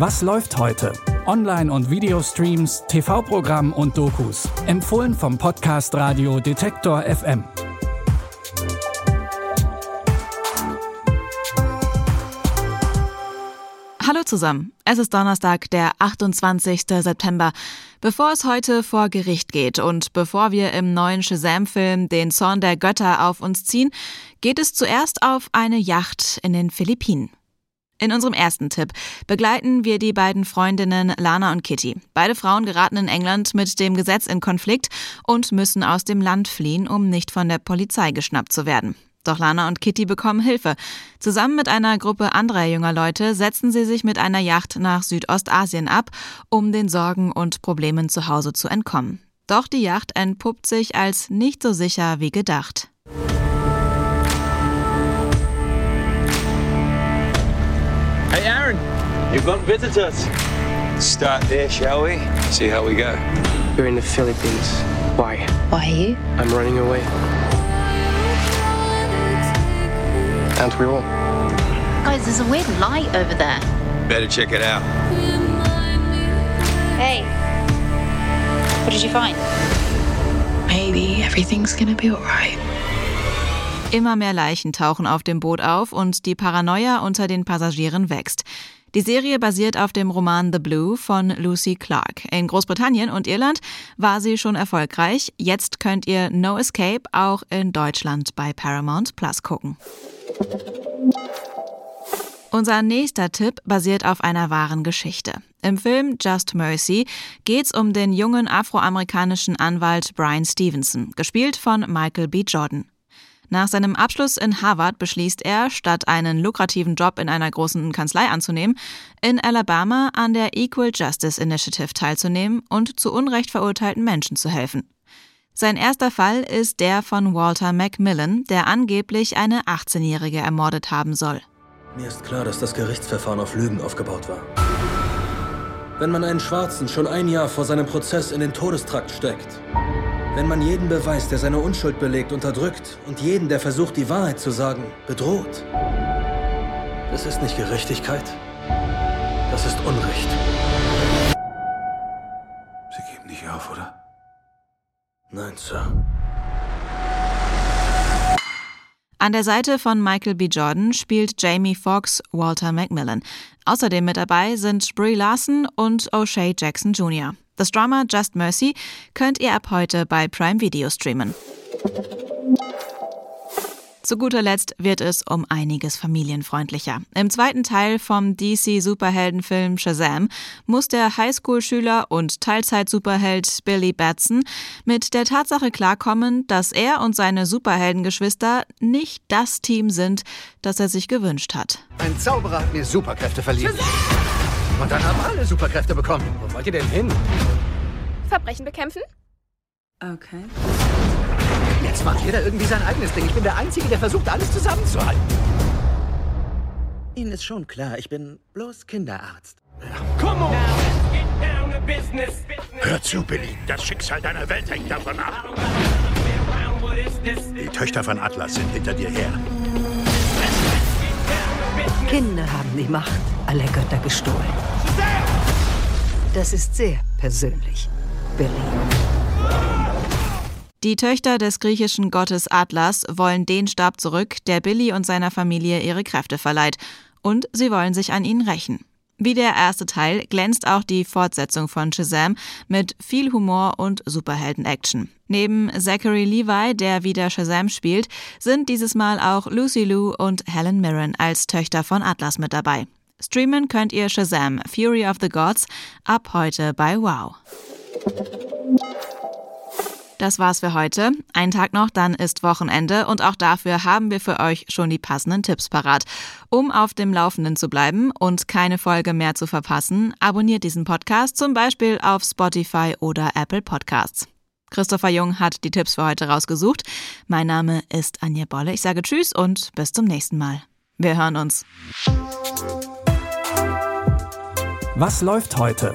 Was läuft heute? Online- und Videostreams, TV-Programm und Dokus. Empfohlen vom Podcast Radio Detektor FM. Hallo zusammen. Es ist Donnerstag, der 28. September. Bevor es heute vor Gericht geht und bevor wir im neuen Shazam-Film den Zorn der Götter auf uns ziehen, geht es zuerst auf eine Yacht in den Philippinen. In unserem ersten Tipp begleiten wir die beiden Freundinnen Lana und Kitty. Beide Frauen geraten in England mit dem Gesetz in Konflikt und müssen aus dem Land fliehen, um nicht von der Polizei geschnappt zu werden. Doch Lana und Kitty bekommen Hilfe. Zusammen mit einer Gruppe anderer junger Leute setzen sie sich mit einer Yacht nach Südostasien ab, um den Sorgen und Problemen zu Hause zu entkommen. Doch die Yacht entpuppt sich als nicht so sicher wie gedacht. You've got visitors. Start there, shall we? See how we go. You're in the Philippines. Why? Why you? I'm running away. Aren't we all? Guys, there's a weird light over there. Better check it out. Hey. What did you find? Maybe everything's gonna be alright. Immer mehr Leichen tauchen auf dem Boot auf und die Paranoia unter den Passagieren wächst. Die Serie basiert auf dem Roman The Blue von Lucy Clark. In Großbritannien und Irland war sie schon erfolgreich. Jetzt könnt ihr No Escape auch in Deutschland bei Paramount Plus gucken. Unser nächster Tipp basiert auf einer wahren Geschichte. Im Film Just Mercy geht's um den jungen afroamerikanischen Anwalt Brian Stevenson, gespielt von Michael B. Jordan. Nach seinem Abschluss in Harvard beschließt er, statt einen lukrativen Job in einer großen Kanzlei anzunehmen, in Alabama an der Equal Justice Initiative teilzunehmen und zu Unrecht verurteilten Menschen zu helfen. Sein erster Fall ist der von Walter Macmillan, der angeblich eine 18-Jährige ermordet haben soll. Mir ist klar, dass das Gerichtsverfahren auf Lügen aufgebaut war. Wenn man einen Schwarzen schon ein Jahr vor seinem Prozess in den Todestrakt steckt, wenn man jeden Beweis, der seine Unschuld belegt, unterdrückt und jeden, der versucht, die Wahrheit zu sagen, bedroht, das ist nicht Gerechtigkeit, das ist Unrecht. Sie geben nicht auf, oder? Nein, Sir. An der Seite von Michael B. Jordan spielt Jamie Foxx Walter Macmillan. Außerdem mit dabei sind Brie Larson und O'Shea Jackson Jr. Das Drama Just Mercy könnt ihr ab heute bei Prime Video streamen. Zu guter Letzt wird es um einiges familienfreundlicher. Im zweiten Teil vom DC-Superheldenfilm Shazam muss der Highschool-Schüler und Teilzeit-Superheld Billy Batson mit der Tatsache klarkommen, dass er und seine Superheldengeschwister nicht das Team sind, das er sich gewünscht hat. Ein Zauberer hat mir Superkräfte verliehen. Und dann haben alle Superkräfte bekommen. Wo wollt ihr denn hin? Verbrechen bekämpfen? Okay. Jetzt macht jeder irgendwie sein eigenes Ding. Ich bin der Einzige, der versucht, alles zusammenzuhalten. Ihnen ist schon klar, ich bin bloß Kinderarzt. Hör zu, Billy. Das Schicksal deiner Welt hängt davon ab. Die Töchter von Atlas sind hinter dir her. Kinder haben die Macht aller Götter gestohlen. Das ist sehr persönlich, Billy. Die Töchter des griechischen Gottes Atlas wollen den Stab zurück, der Billy und seiner Familie ihre Kräfte verleiht. Und sie wollen sich an ihnen rächen. Wie der erste Teil glänzt auch die Fortsetzung von Shazam mit viel Humor und Superhelden-Action. Neben Zachary Levi, der wieder Shazam spielt, sind dieses Mal auch Lucy Liu und Helen Mirren als Töchter von Atlas mit dabei. Streamen könnt ihr Shazam Fury of the Gods ab heute bei Wow. Das war's für heute. Ein Tag noch, dann ist Wochenende und auch dafür haben wir für euch schon die passenden Tipps parat. Um auf dem Laufenden zu bleiben und keine Folge mehr zu verpassen, abonniert diesen Podcast zum Beispiel auf Spotify oder Apple Podcasts. Christopher Jung hat die Tipps für heute rausgesucht. Mein Name ist Anja Bolle. Ich sage Tschüss und bis zum nächsten Mal. Wir hören uns. Was läuft heute?